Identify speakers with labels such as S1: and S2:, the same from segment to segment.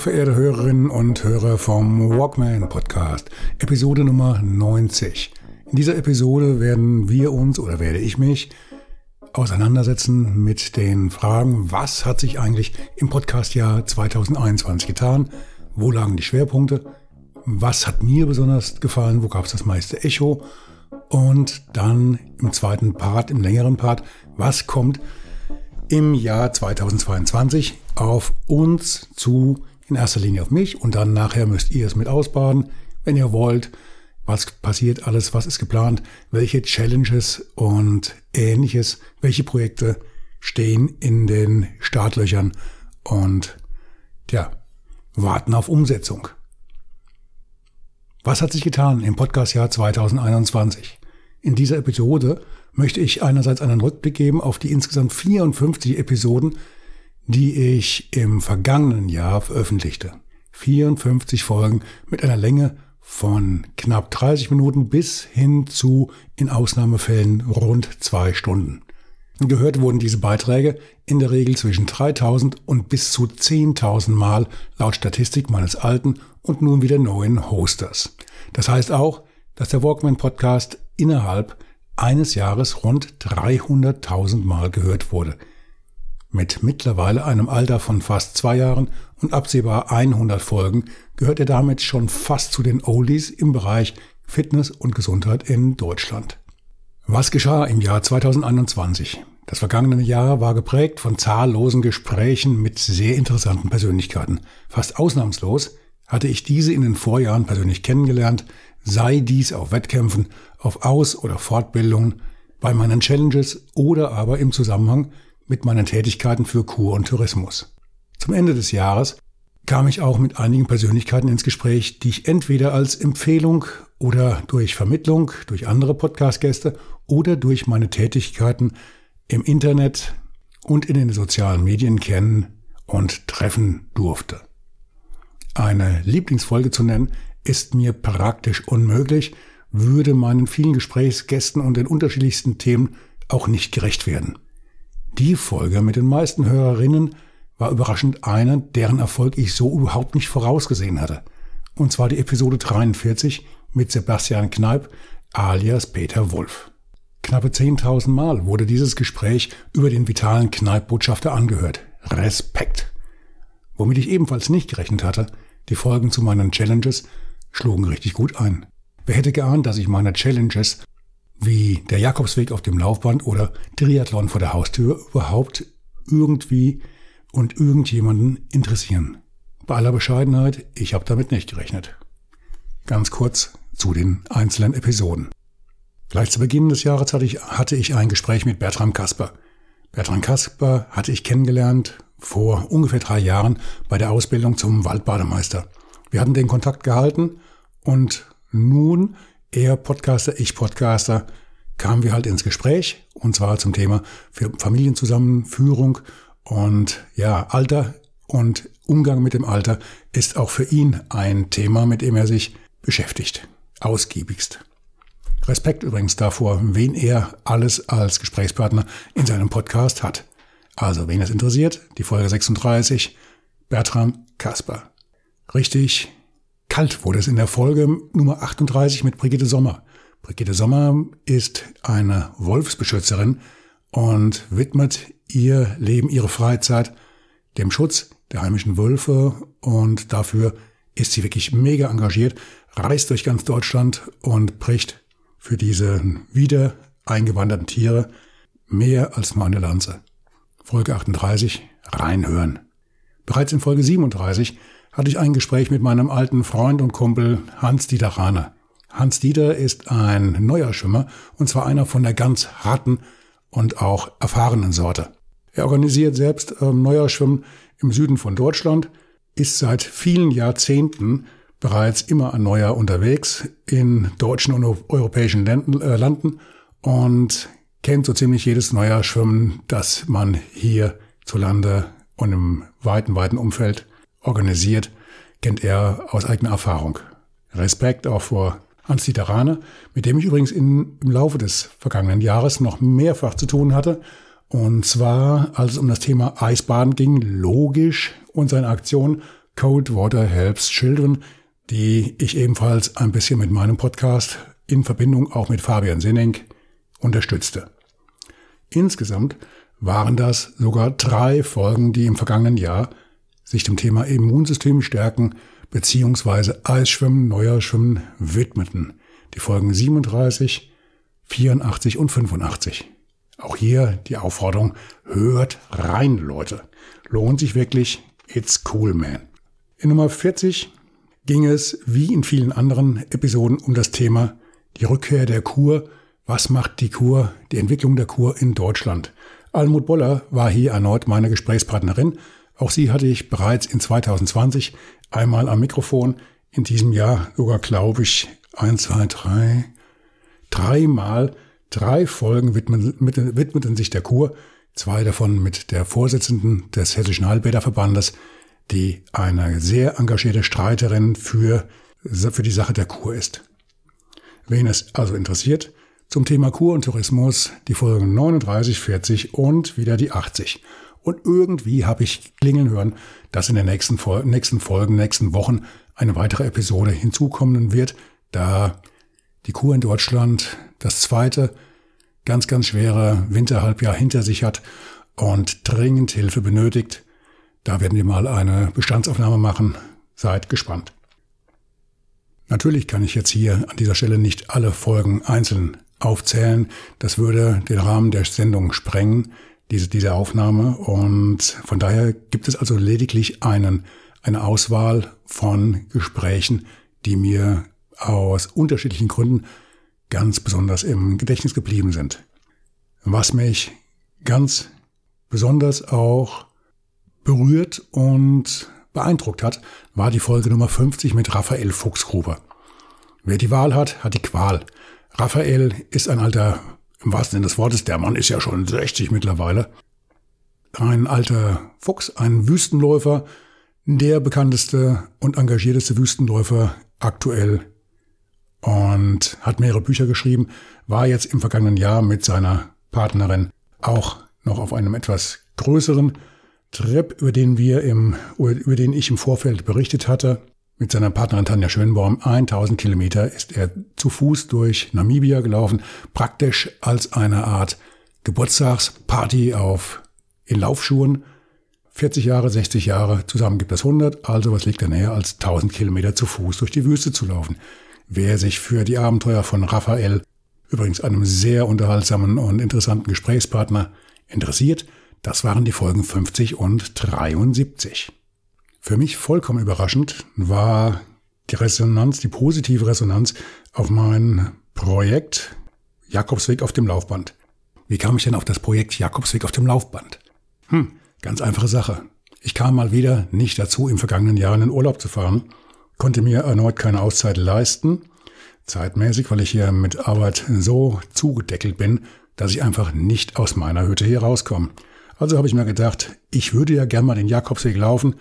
S1: Verehrte Hörerinnen und Hörer vom Walkman Podcast, Episode Nummer 90. In dieser Episode werden wir uns oder werde ich mich auseinandersetzen mit den Fragen, was hat sich eigentlich im Podcastjahr 2021 getan, wo lagen die Schwerpunkte, was hat mir besonders gefallen, wo gab es das meiste Echo? Und dann im zweiten Part, im längeren Part, was kommt im Jahr 2022 auf uns zu, in erster Linie auf mich und dann nachher müsst ihr es mit ausbaden, wenn ihr wollt. Was passiert alles, was ist geplant, welche Challenges und ähnliches, welche Projekte stehen in den Startlöchern und ja, warten auf Umsetzung. Was hat sich getan im Podcastjahr 2021? In dieser Episode möchte ich einerseits einen Rückblick geben auf die insgesamt 54 Episoden, die ich im vergangenen Jahr veröffentlichte. 54 Folgen mit einer Länge von knapp 30 Minuten bis hin zu, in Ausnahmefällen, rund zwei Stunden. Gehört wurden diese Beiträge in der Regel zwischen 3000 und bis zu 10.000 Mal laut Statistik meines alten und nun wieder neuen Hosters. Das heißt auch, dass der Walkman Podcast innerhalb eines Jahres rund 300.000 Mal gehört wurde. Mit mittlerweile einem Alter von fast zwei Jahren und absehbar 100 Folgen gehört er damit schon fast zu den Oldies im Bereich Fitness und Gesundheit in Deutschland. Was geschah im Jahr 2021? Das vergangene Jahr war geprägt von zahllosen Gesprächen mit sehr interessanten Persönlichkeiten. Fast ausnahmslos hatte ich diese in den Vorjahren persönlich kennengelernt, sei dies auf Wettkämpfen, auf Aus- oder Fortbildungen, bei meinen Challenges oder aber im Zusammenhang mit meinen Tätigkeiten für Kur und Tourismus. Zum Ende des Jahres kam ich auch mit einigen Persönlichkeiten ins Gespräch, die ich entweder als Empfehlung oder durch Vermittlung, durch andere Podcast-Gäste oder durch meine Tätigkeiten im Internet und in den sozialen Medien kennen und treffen durfte. Eine Lieblingsfolge zu nennen ist mir praktisch unmöglich, würde meinen vielen Gesprächsgästen und den unterschiedlichsten Themen auch nicht gerecht werden. Die Folge mit den meisten Hörerinnen war überraschend eine, deren Erfolg ich so überhaupt nicht vorausgesehen hatte. Und zwar die Episode 43 mit Sebastian Kneip alias Peter Wolf. Knappe 10.000 Mal wurde dieses Gespräch über den vitalen Kneipp-Botschafter angehört. Respekt! Womit ich ebenfalls nicht gerechnet hatte, die Folgen zu meinen Challenges schlugen richtig gut ein. Wer hätte geahnt, dass ich meine Challenges wie der Jakobsweg auf dem Laufband oder Triathlon vor der Haustür überhaupt irgendwie und irgendjemanden interessieren. Bei aller Bescheidenheit, ich habe damit nicht gerechnet. Ganz kurz zu den einzelnen Episoden. Gleich zu Beginn des Jahres hatte ich, hatte ich ein Gespräch mit Bertram Kasper. Bertram Kasper hatte ich kennengelernt vor ungefähr drei Jahren bei der Ausbildung zum Waldbademeister. Wir hatten den Kontakt gehalten und nun, er Podcaster, ich Podcaster, kamen wir halt ins Gespräch und zwar zum Thema Familienzusammenführung und ja, Alter und Umgang mit dem Alter ist auch für ihn ein Thema, mit dem er sich beschäftigt. Ausgiebigst. Respekt übrigens davor, wen er alles als Gesprächspartner in seinem Podcast hat. Also, wen es interessiert, die Folge 36, Bertram Kasper. Richtig kalt wurde es in der Folge Nummer 38 mit Brigitte Sommer. Brigitte Sommer ist eine Wolfsbeschützerin und widmet ihr Leben, ihre Freizeit dem Schutz der heimischen Wölfe und dafür ist sie wirklich mega engagiert, reist durch ganz Deutschland und bricht für diese wieder eingewanderten Tiere mehr als nur eine Lanze. Folge 38, reinhören. Bereits in Folge 37 hatte ich ein Gespräch mit meinem alten Freund und Kumpel Hans-Dieter Rahner. Hans-Dieter ist ein neuer Schwimmer und zwar einer von der ganz harten und auch erfahrenen Sorte. Er organisiert selbst ähm, Neuerschwimmen im Süden von Deutschland, ist seit vielen Jahrzehnten bereits immer ein neuer unterwegs in deutschen und europäischen äh, Landen und kennt so ziemlich jedes neue Schwimmen, das man hier zu Lande und im weiten, weiten Umfeld organisiert, kennt er aus eigener Erfahrung. Respekt auch vor Hans-Dieter Rahne, mit dem ich übrigens in, im Laufe des vergangenen Jahres noch mehrfach zu tun hatte. Und zwar, als es um das Thema Eisbaden ging, logisch und seine Aktion Cold Water Helps Children, die ich ebenfalls ein bisschen mit meinem Podcast in Verbindung auch mit Fabian Sinning unterstützte. Insgesamt waren das sogar drei Folgen, die im vergangenen Jahr sich dem Thema Immunsystem stärken bzw. Eisschwimmen, neuer Schwimmen widmeten. Die Folgen 37, 84 und 85. Auch hier die Aufforderung, hört rein, Leute. Lohnt sich wirklich. It's cool, man. In Nummer 40 ging es, wie in vielen anderen Episoden, um das Thema die Rückkehr der Kur. Was macht die Kur, die Entwicklung der Kur in Deutschland? Almut Boller war hier erneut meine Gesprächspartnerin. Auch sie hatte ich bereits in 2020 einmal am Mikrofon. In diesem Jahr sogar, glaube ich, ein, zwei, drei, dreimal, drei Folgen widmeten, widmeten sich der Kur. Zwei davon mit der Vorsitzenden des Hessischen Heilbäderverbandes, die eine sehr engagierte Streiterin für, für die Sache der Kur ist. Wen es also interessiert, zum Thema Kur und Tourismus die Folgen 39, 40 und wieder die 80. Und irgendwie habe ich klingeln hören, dass in den nächsten, Fol nächsten Folgen, nächsten Wochen eine weitere Episode hinzukommen wird, da die Kur in Deutschland das zweite ganz, ganz schwere Winterhalbjahr hinter sich hat und dringend Hilfe benötigt. Da werden wir mal eine Bestandsaufnahme machen. Seid gespannt. Natürlich kann ich jetzt hier an dieser Stelle nicht alle Folgen einzeln aufzählen. Das würde den Rahmen der Sendung sprengen, diese, diese Aufnahme. Und von daher gibt es also lediglich einen, eine Auswahl von Gesprächen, die mir aus unterschiedlichen Gründen ganz besonders im Gedächtnis geblieben sind. Was mich ganz besonders auch berührt und beeindruckt hat, war die Folge Nummer 50 mit Raphael Fuchsgruber. Wer die Wahl hat, hat die Qual. Raphael ist ein alter, im wahrsten Sinne des Wortes, der Mann ist ja schon 60 mittlerweile. Ein alter Fuchs, ein Wüstenläufer, der bekannteste und engagierteste Wüstenläufer aktuell und hat mehrere Bücher geschrieben, war jetzt im vergangenen Jahr mit seiner Partnerin auch noch auf einem etwas größeren Trip, über den wir im, über den ich im Vorfeld berichtet hatte. Mit seiner Partnerin Tanja Schönbaum 1000 Kilometer ist er zu Fuß durch Namibia gelaufen, praktisch als eine Art Geburtstagsparty auf in Laufschuhen. 40 Jahre, 60 Jahre, zusammen gibt es 100, also was liegt da näher als 1000 Kilometer zu Fuß durch die Wüste zu laufen. Wer sich für die Abenteuer von Raphael, übrigens einem sehr unterhaltsamen und interessanten Gesprächspartner, interessiert, das waren die Folgen 50 und 73. Für mich vollkommen überraschend war die Resonanz, die positive Resonanz auf mein Projekt Jakobsweg auf dem Laufband. Wie kam ich denn auf das Projekt Jakobsweg auf dem Laufband? Hm, ganz einfache Sache. Ich kam mal wieder nicht dazu, im vergangenen Jahr in den Urlaub zu fahren, konnte mir erneut keine Auszeit leisten, zeitmäßig, weil ich hier mit Arbeit so zugedeckelt bin, dass ich einfach nicht aus meiner Hütte hier rauskomme. Also habe ich mir gedacht, ich würde ja gern mal den Jakobsweg laufen,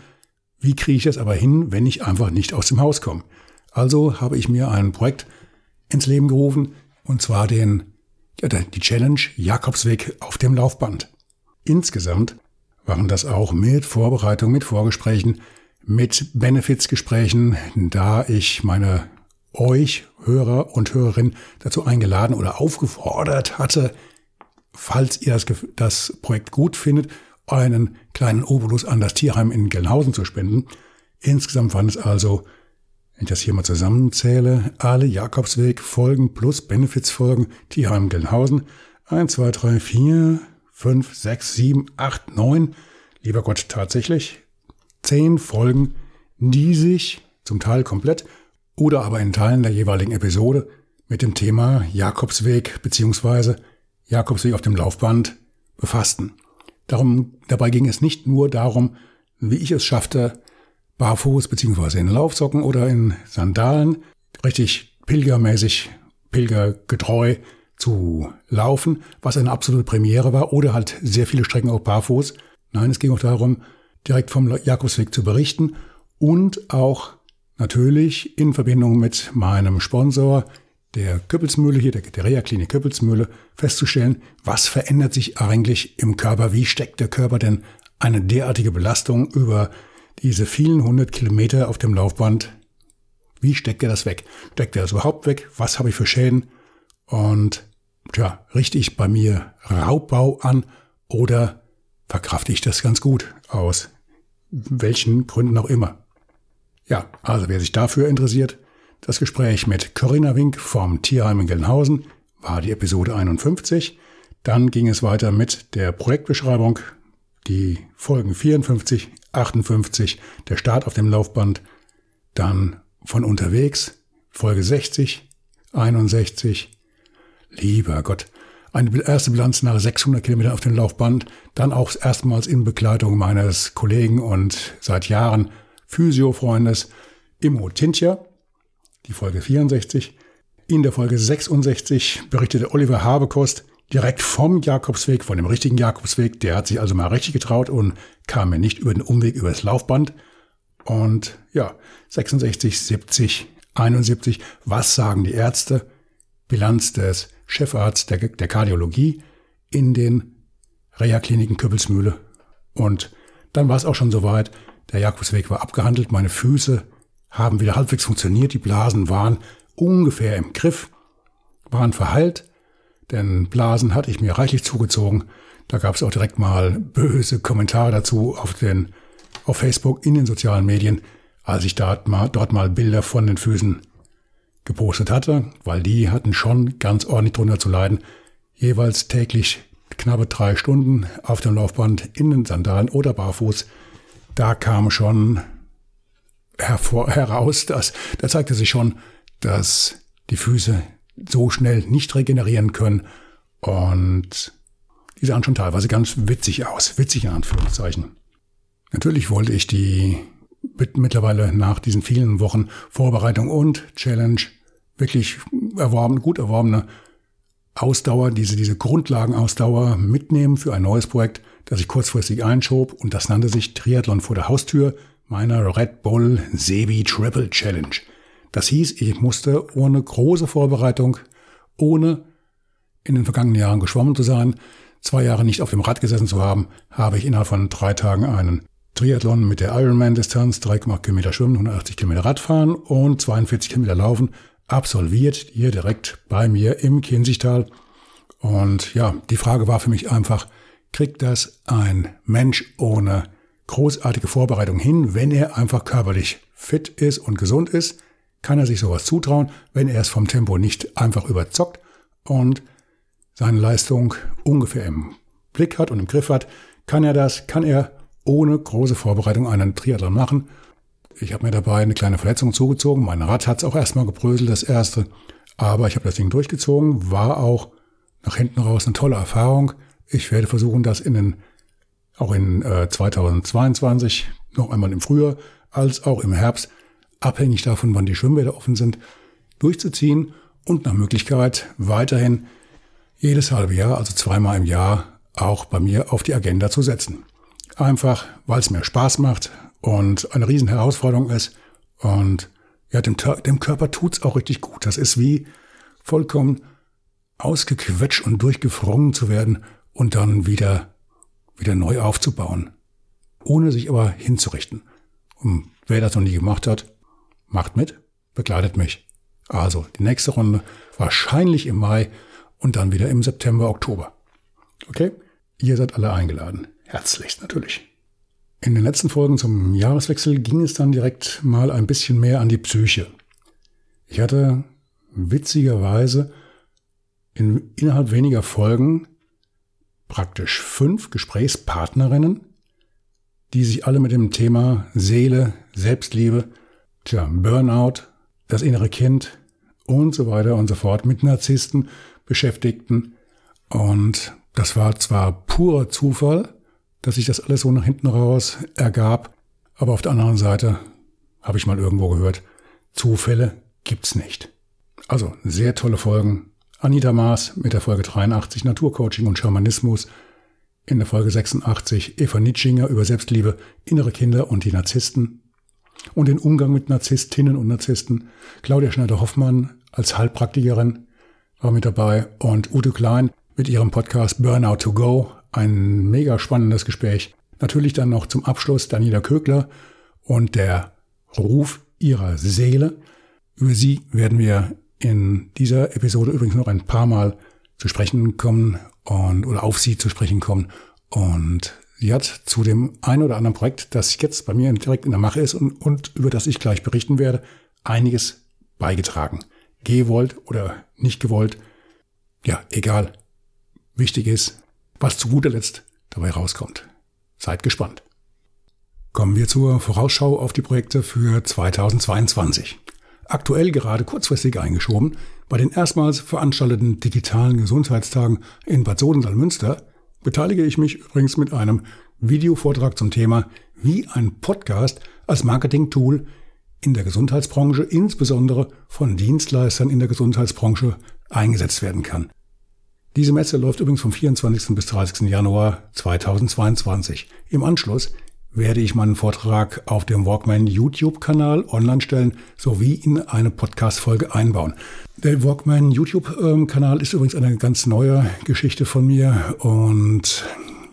S1: wie kriege ich das aber hin, wenn ich einfach nicht aus dem Haus komme? Also habe ich mir ein Projekt ins Leben gerufen, und zwar den, ja, die Challenge Jakobsweg auf dem Laufband. Insgesamt waren das auch mit Vorbereitung, mit Vorgesprächen, mit Benefits-Gesprächen, da ich meine euch, Hörer und Hörerinnen, dazu eingeladen oder aufgefordert hatte, falls ihr das, das Projekt gut findet, einen kleinen Obolus an das Tierheim in Gelnhausen zu spenden. Insgesamt waren es also, wenn ich das hier mal zusammenzähle, alle Jakobsweg-Folgen plus Benefits-Folgen Tierheim Gelnhausen. 1, 2, 3, 4, 5, 6, 7, 8, 9. Lieber Gott, tatsächlich zehn Folgen, die sich zum Teil komplett oder aber in Teilen der jeweiligen Episode mit dem Thema Jakobsweg bzw. Jakobsweg auf dem Laufband befassten. Darum, dabei ging es nicht nur darum, wie ich es schaffte, barfuß beziehungsweise in Laufsocken oder in Sandalen richtig pilgermäßig, pilgergetreu zu laufen, was eine absolute Premiere war, oder halt sehr viele Strecken auch barfuß. Nein, es ging auch darum, direkt vom Jakobsweg zu berichten und auch natürlich in Verbindung mit meinem Sponsor, der Köppelsmühle hier, der, Reha-Klinik Köppelsmühle, festzustellen, was verändert sich eigentlich im Körper, wie steckt der Körper denn eine derartige Belastung über diese vielen hundert Kilometer auf dem Laufband, wie steckt er das weg? Steckt er das überhaupt weg? Was habe ich für Schäden? Und tja, richte ich bei mir Raubbau an oder verkrafte ich das ganz gut aus welchen Gründen auch immer. Ja, also wer sich dafür interessiert, das Gespräch mit Corinna Wink vom Tierheim in Gelnhausen war die Episode 51. Dann ging es weiter mit der Projektbeschreibung, die Folgen 54, 58, der Start auf dem Laufband, dann von unterwegs, Folge 60, 61, lieber Gott, eine erste Bilanz nach 600 Kilometern auf dem Laufband, dann auch erstmals in Begleitung meines Kollegen und seit Jahren Physiofreundes Immo Tintja, die Folge 64. In der Folge 66 berichtete Oliver Habekost direkt vom Jakobsweg, von dem richtigen Jakobsweg. Der hat sich also mal richtig getraut und kam mir nicht über den Umweg übers Laufband. Und ja, 66, 70, 71, was sagen die Ärzte? Bilanz des Chefarzt der, der Kardiologie in den Reha-Kliniken Köppelsmühle. Und dann war es auch schon soweit. Der Jakobsweg war abgehandelt. Meine Füße haben wieder halbwegs funktioniert. Die Blasen waren ungefähr im Griff, waren verheilt. Denn Blasen hatte ich mir reichlich zugezogen. Da gab es auch direkt mal böse Kommentare dazu auf, den, auf Facebook, in den sozialen Medien, als ich dort mal, dort mal Bilder von den Füßen gepostet hatte, weil die hatten schon ganz ordentlich drunter zu leiden. Jeweils täglich knappe drei Stunden auf dem Laufband in den Sandalen oder barfuß. Da kam schon hervor, heraus, dass, da zeigte sich schon, dass die Füße so schnell nicht regenerieren können. Und die sahen schon teilweise ganz witzig aus, witzig in Anführungszeichen. Natürlich wollte ich die mittlerweile nach diesen vielen Wochen Vorbereitung und Challenge wirklich erworben, gut erworbene Ausdauer, diese, diese Grundlagenausdauer mitnehmen für ein neues Projekt, das ich kurzfristig einschob. Und das nannte sich Triathlon vor der Haustür meiner Red Bull Sebi Triple Challenge. Das hieß, ich musste ohne große Vorbereitung, ohne in den vergangenen Jahren geschwommen zu sein, zwei Jahre nicht auf dem Rad gesessen zu haben, habe ich innerhalb von drei Tagen einen Triathlon mit der Ironman-Distanz, 3,8 Kilometer schwimmen, 180 Kilometer Radfahren und 42 Kilometer laufen absolviert, hier direkt bei mir im Kinzigtal. Und ja, die Frage war für mich einfach, kriegt das ein Mensch ohne großartige Vorbereitung hin, wenn er einfach körperlich fit ist und gesund ist? Kann er sich sowas zutrauen, wenn er es vom Tempo nicht einfach überzockt und seine Leistung ungefähr im Blick hat und im Griff hat? Kann er das? Kann er ohne große Vorbereitung einen Triathlon machen? Ich habe mir dabei eine kleine Verletzung zugezogen. Mein Rad hat es auch erstmal gebröselt, das erste. Aber ich habe das Ding durchgezogen, war auch nach hinten raus eine tolle Erfahrung. Ich werde versuchen, das in den, auch in äh, 2022, noch einmal im Frühjahr, als auch im Herbst, abhängig davon, wann die Schwimmbäder offen sind, durchzuziehen und nach Möglichkeit weiterhin jedes halbe Jahr, also zweimal im Jahr, auch bei mir auf die Agenda zu setzen. Einfach, weil es mir Spaß macht, und eine riesen Herausforderung ist. Und ja, dem, dem Körper tut's auch richtig gut. Das ist wie vollkommen ausgequetscht und durchgefroren zu werden und dann wieder, wieder neu aufzubauen. Ohne sich aber hinzurichten. Und wer das noch nie gemacht hat, macht mit, begleitet mich. Also die nächste Runde wahrscheinlich im Mai und dann wieder im September, Oktober. Okay? Ihr seid alle eingeladen. Herzlichst natürlich. In den letzten Folgen zum Jahreswechsel ging es dann direkt mal ein bisschen mehr an die Psyche. Ich hatte witzigerweise in, innerhalb weniger Folgen praktisch fünf Gesprächspartnerinnen, die sich alle mit dem Thema Seele, Selbstliebe, tja, Burnout, das innere Kind und so weiter und so fort mit Narzissten beschäftigten. Und das war zwar purer Zufall, dass sich das alles so nach hinten raus ergab. Aber auf der anderen Seite habe ich mal irgendwo gehört, Zufälle gibt's nicht. Also sehr tolle Folgen. Anita Maas mit der Folge 83 Naturcoaching und Schamanismus. In der Folge 86 Eva Nitschinger über Selbstliebe, innere Kinder und die Narzissten. Und den Umgang mit Narzisstinnen und Narzissten. Claudia Schneider-Hoffmann als Heilpraktikerin war mit dabei und Ute Klein mit ihrem Podcast Burnout to Go. Ein mega spannendes Gespräch. Natürlich dann noch zum Abschluss Daniela Kögler und der Ruf ihrer Seele. Über sie werden wir in dieser Episode übrigens noch ein paar Mal zu sprechen kommen und oder auf sie zu sprechen kommen. Und sie hat zu dem ein oder anderen Projekt, das jetzt bei mir direkt in der Mache ist und, und über das ich gleich berichten werde, einiges beigetragen. Gewollt oder nicht gewollt. Ja, egal. Wichtig ist, was zu guter Letzt dabei rauskommt. Seid gespannt. Kommen wir zur Vorausschau auf die Projekte für 2022. Aktuell gerade kurzfristig eingeschoben, bei den erstmals veranstalteten digitalen Gesundheitstagen in Bad Sodenthal-Münster beteilige ich mich übrigens mit einem Videovortrag zum Thema, wie ein Podcast als Marketing-Tool in der Gesundheitsbranche, insbesondere von Dienstleistern in der Gesundheitsbranche, eingesetzt werden kann. Diese Messe läuft übrigens vom 24. bis 30. Januar 2022. Im Anschluss werde ich meinen Vortrag auf dem Walkman YouTube-Kanal online stellen sowie in eine Podcast-Folge einbauen. Der Walkman YouTube-Kanal ist übrigens eine ganz neue Geschichte von mir und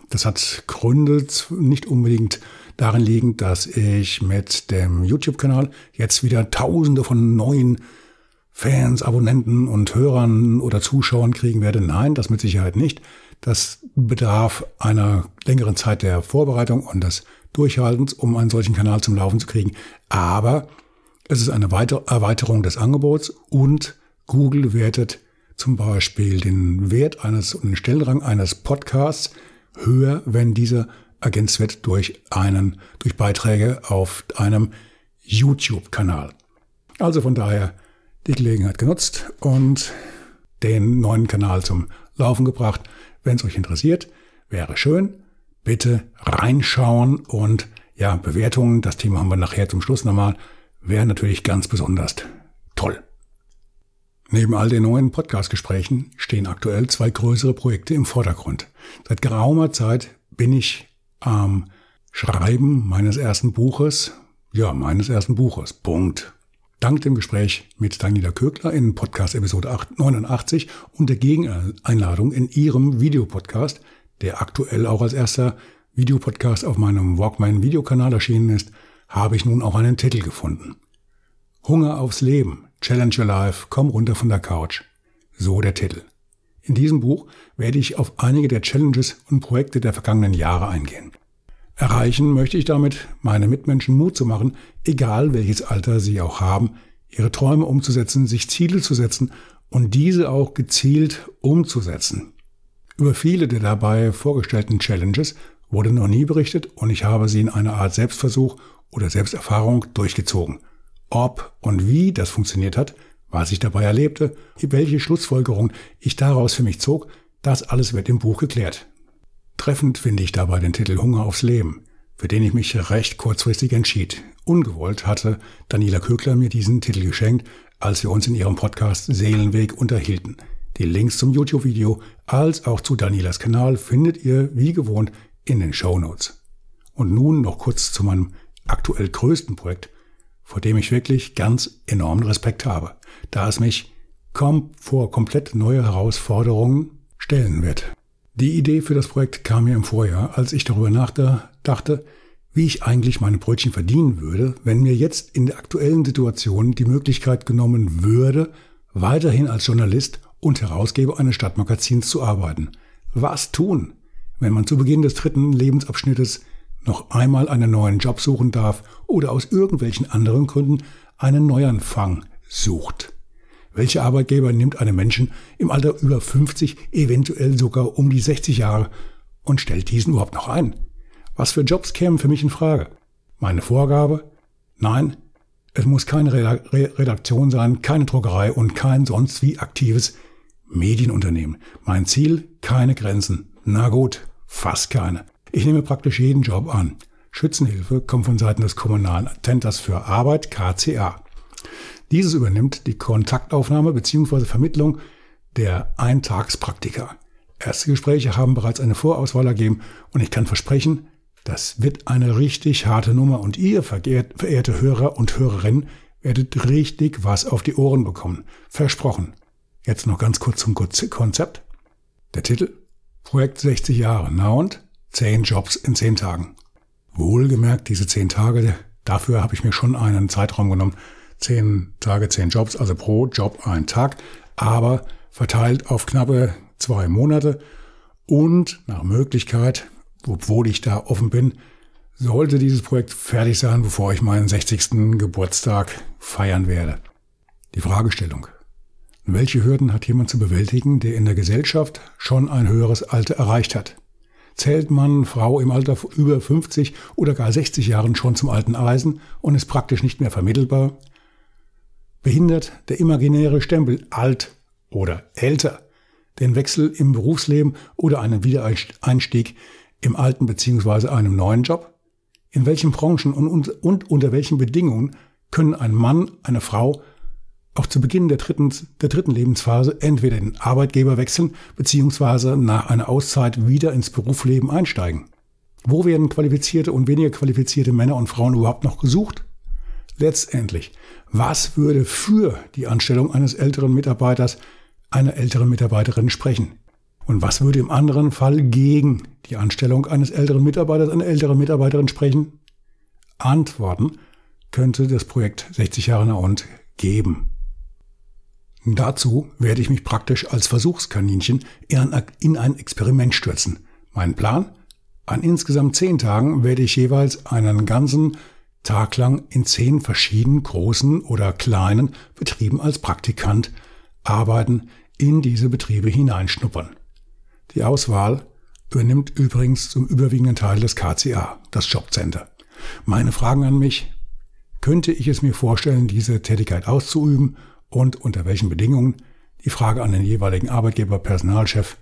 S1: das hat Gründe nicht unbedingt darin liegen, dass ich mit dem YouTube-Kanal jetzt wieder tausende von neuen Fans, Abonnenten und Hörern oder Zuschauern kriegen werde. Nein, das mit Sicherheit nicht. Das bedarf einer längeren Zeit der Vorbereitung und des Durchhaltens, um einen solchen Kanal zum Laufen zu kriegen. Aber es ist eine Erweiterung des Angebots und Google wertet zum Beispiel den Wert eines und den Stellenrang eines Podcasts höher, wenn dieser ergänzt wird durch einen, durch Beiträge auf einem YouTube-Kanal. Also von daher die Gelegenheit genutzt und den neuen Kanal zum Laufen gebracht. Wenn es euch interessiert, wäre schön. Bitte reinschauen und ja, Bewertungen, das Thema haben wir nachher zum Schluss nochmal, wäre natürlich ganz besonders toll. Neben all den neuen Podcast-Gesprächen stehen aktuell zwei größere Projekte im Vordergrund. Seit geraumer Zeit bin ich am Schreiben meines ersten Buches, ja, meines ersten Buches, Punkt. Dank dem Gespräch mit Daniela Kögler in Podcast Episode 89 und der Gegeneinladung in ihrem Videopodcast, der aktuell auch als erster Videopodcast auf meinem Walkman Videokanal erschienen ist, habe ich nun auch einen Titel gefunden. Hunger aufs Leben, Challenge Your Life, komm runter von der Couch. So der Titel. In diesem Buch werde ich auf einige der Challenges und Projekte der vergangenen Jahre eingehen. Erreichen möchte ich damit, meine Mitmenschen Mut zu machen, egal welches Alter sie auch haben, ihre Träume umzusetzen, sich Ziele zu setzen und diese auch gezielt umzusetzen. Über viele der dabei vorgestellten Challenges wurde noch nie berichtet und ich habe sie in einer Art Selbstversuch oder Selbsterfahrung durchgezogen. Ob und wie das funktioniert hat, was ich dabei erlebte, welche Schlussfolgerung ich daraus für mich zog, das alles wird im Buch geklärt. Treffend finde ich dabei den Titel Hunger aufs Leben, für den ich mich recht kurzfristig entschied. Ungewollt hatte Daniela Kögler mir diesen Titel geschenkt, als wir uns in ihrem Podcast Seelenweg unterhielten. Die Links zum YouTube-Video als auch zu Danielas Kanal findet ihr wie gewohnt in den Show Notes. Und nun noch kurz zu meinem aktuell größten Projekt, vor dem ich wirklich ganz enormen Respekt habe, da es mich kom vor komplett neue Herausforderungen stellen wird. Die Idee für das Projekt kam mir im Vorjahr, als ich darüber nachdachte, wie ich eigentlich meine Brötchen verdienen würde, wenn mir jetzt in der aktuellen Situation die Möglichkeit genommen würde, weiterhin als Journalist und Herausgeber eines Stadtmagazins zu arbeiten. Was tun, wenn man zu Beginn des dritten Lebensabschnittes noch einmal einen neuen Job suchen darf oder aus irgendwelchen anderen Gründen einen Neuanfang sucht? Welcher Arbeitgeber nimmt einen Menschen im Alter über 50, eventuell sogar um die 60 Jahre und stellt diesen überhaupt noch ein? Was für Jobs kämen für mich in Frage? Meine Vorgabe? Nein, es muss keine Redaktion sein, keine Druckerei und kein sonst wie aktives Medienunternehmen. Mein Ziel? Keine Grenzen. Na gut, fast keine. Ich nehme praktisch jeden Job an. Schützenhilfe kommt von Seiten des Kommunalen Centers für Arbeit KCA. Dieses übernimmt die Kontaktaufnahme bzw. Vermittlung der Eintagspraktiker. Erste Gespräche haben bereits eine Vorauswahl ergeben und ich kann versprechen, das wird eine richtig harte Nummer und ihr, verehrte Hörer und Hörerinnen, werdet richtig was auf die Ohren bekommen. Versprochen. Jetzt noch ganz kurz zum Konzept. Der Titel Projekt 60 Jahre. Na und? 10 Jobs in 10 Tagen. Wohlgemerkt, diese 10 Tage, dafür habe ich mir schon einen Zeitraum genommen. 10 Tage, 10 Jobs, also pro Job ein Tag, aber verteilt auf knappe zwei Monate und nach Möglichkeit, obwohl ich da offen bin, sollte dieses Projekt fertig sein, bevor ich meinen 60. Geburtstag feiern werde. Die Fragestellung. Welche Hürden hat jemand zu bewältigen, der in der Gesellschaft schon ein höheres Alter erreicht hat? Zählt man Frau im Alter über 50 oder gar 60 Jahren schon zum alten Eisen und ist praktisch nicht mehr vermittelbar? Behindert der imaginäre Stempel alt oder älter den Wechsel im Berufsleben oder einen Wiedereinstieg im alten bzw. einem neuen Job? In welchen Branchen und, und, und unter welchen Bedingungen können ein Mann, eine Frau auch zu Beginn der dritten, der dritten Lebensphase entweder den Arbeitgeber wechseln bzw. nach einer Auszeit wieder ins Berufsleben einsteigen? Wo werden qualifizierte und weniger qualifizierte Männer und Frauen überhaupt noch gesucht? Letztendlich, was würde für die Anstellung eines älteren Mitarbeiters, einer älteren Mitarbeiterin sprechen? Und was würde im anderen Fall gegen die Anstellung eines älteren Mitarbeiters, einer älteren Mitarbeiterin sprechen? Antworten könnte das Projekt 60 Jahre nach und geben. Dazu werde ich mich praktisch als Versuchskaninchen in ein Experiment stürzen. Mein Plan? An insgesamt zehn Tagen werde ich jeweils einen ganzen Tag lang in zehn verschiedenen großen oder kleinen Betrieben als Praktikant arbeiten, in diese Betriebe hineinschnuppern. Die Auswahl übernimmt übrigens zum überwiegenden Teil das KCA, das Jobcenter. Meine Fragen an mich, könnte ich es mir vorstellen, diese Tätigkeit auszuüben und unter welchen Bedingungen? Die Frage an den jeweiligen Arbeitgeber, Personalchef,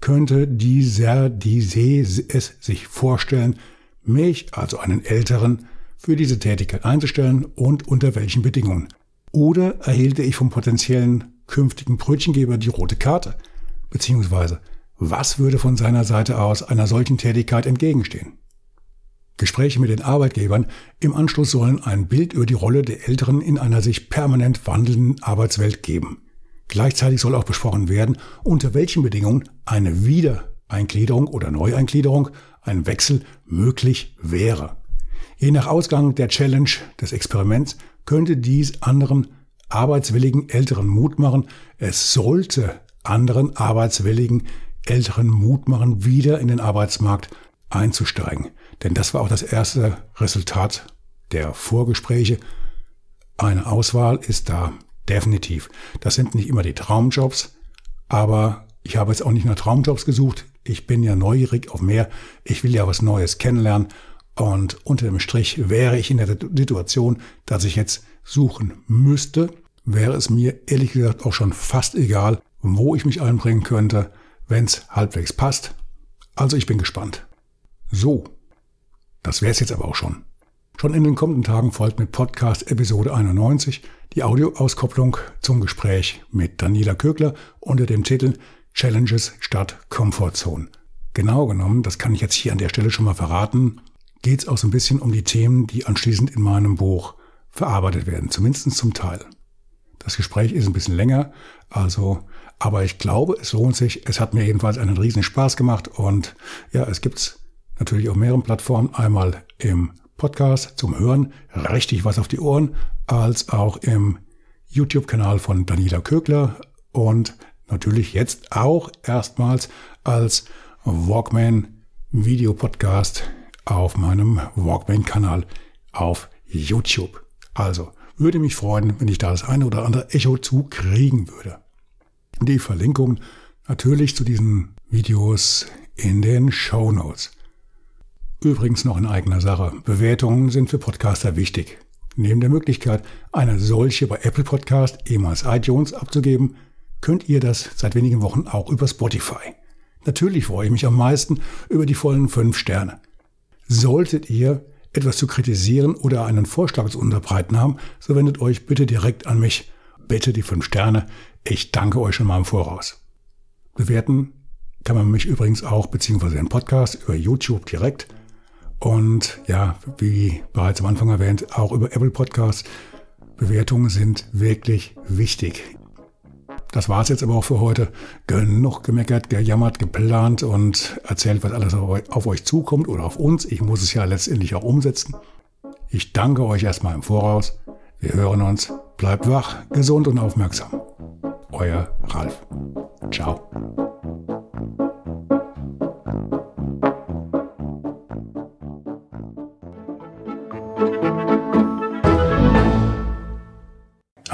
S1: könnte dieser, diese es sich vorstellen, mich, also einen Älteren, für diese Tätigkeit einzustellen und unter welchen Bedingungen? Oder erhielte ich vom potenziellen künftigen Brötchengeber die rote Karte? Beziehungsweise, was würde von seiner Seite aus einer solchen Tätigkeit entgegenstehen? Gespräche mit den Arbeitgebern im Anschluss sollen ein Bild über die Rolle der Älteren in einer sich permanent wandelnden Arbeitswelt geben. Gleichzeitig soll auch besprochen werden, unter welchen Bedingungen eine Wiedereingliederung oder Neueingliederung, ein Wechsel möglich wäre. Je nach Ausgang der Challenge des Experiments könnte dies anderen arbeitswilligen Älteren Mut machen. Es sollte anderen arbeitswilligen Älteren Mut machen, wieder in den Arbeitsmarkt einzusteigen. Denn das war auch das erste Resultat der Vorgespräche. Eine Auswahl ist da definitiv. Das sind nicht immer die Traumjobs, aber ich habe jetzt auch nicht nach Traumjobs gesucht. Ich bin ja neugierig auf mehr. Ich will ja was Neues kennenlernen. Und unter dem Strich wäre ich in der Situation, dass ich jetzt suchen müsste, wäre es mir ehrlich gesagt auch schon fast egal, wo ich mich einbringen könnte wenn es halbwegs passt. Also ich bin gespannt. So, das wäre es jetzt aber auch schon. Schon in den kommenden Tagen folgt mit Podcast Episode 91 die Audioauskopplung zum Gespräch mit Daniela Kögler unter dem Titel Challenges statt Comfortzone. Genau genommen, das kann ich jetzt hier an der Stelle schon mal verraten, geht es auch so ein bisschen um die Themen, die anschließend in meinem Buch verarbeitet werden, zumindest zum Teil. Das Gespräch ist ein bisschen länger, also aber ich glaube, es lohnt sich. Es hat mir jedenfalls einen riesen Spaß gemacht. Und ja, es gibt's natürlich auf mehreren Plattformen. Einmal im Podcast zum Hören, richtig was auf die Ohren, als auch im YouTube-Kanal von Daniela Kögler und natürlich jetzt auch erstmals als Walkman Videopodcast auf meinem Walkman-Kanal auf YouTube. Also würde mich freuen, wenn ich da das eine oder andere Echo zu kriegen würde die Verlinkung natürlich zu diesen Videos in den Show Notes. Übrigens noch in eigener Sache. Bewertungen sind für Podcaster wichtig. Neben der Möglichkeit, eine solche bei Apple Podcast, ehemals iTunes, abzugeben, könnt ihr das seit wenigen Wochen auch über Spotify. Natürlich freue ich mich am meisten über die vollen fünf Sterne. Solltet ihr etwas zu kritisieren oder einen Vorschlag zu unterbreiten haben, so wendet euch bitte direkt an mich. Bitte die fünf Sterne. Ich danke euch schon mal im Voraus. Bewerten kann man mich übrigens auch, beziehungsweise den Podcast über YouTube direkt. Und ja, wie bereits am Anfang erwähnt, auch über Apple Podcasts. Bewertungen sind wirklich wichtig. Das war's jetzt aber auch für heute. Genug gemeckert, gejammert, geplant und erzählt, was alles auf euch zukommt oder auf uns. Ich muss es ja letztendlich auch umsetzen. Ich danke euch erstmal im Voraus. Wir hören uns. Bleibt wach, gesund und aufmerksam. Euer Ralf. Ciao.